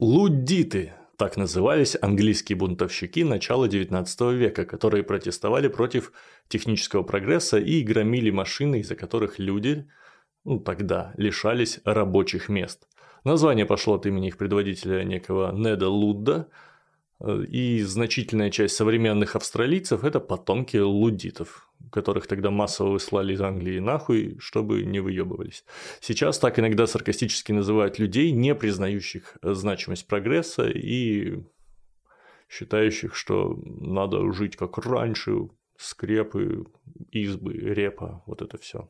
Луддиты – так назывались английские бунтовщики начала XIX века, которые протестовали против технического прогресса и громили машины, из-за которых люди, ну тогда, лишались рабочих мест. Название пошло от имени их предводителя некого Неда Лудда – и значительная часть современных австралийцев – это потомки лудитов, которых тогда массово выслали из Англии нахуй, чтобы не выебывались. Сейчас так иногда саркастически называют людей, не признающих значимость прогресса и считающих, что надо жить как раньше, скрепы, избы, репа, вот это все.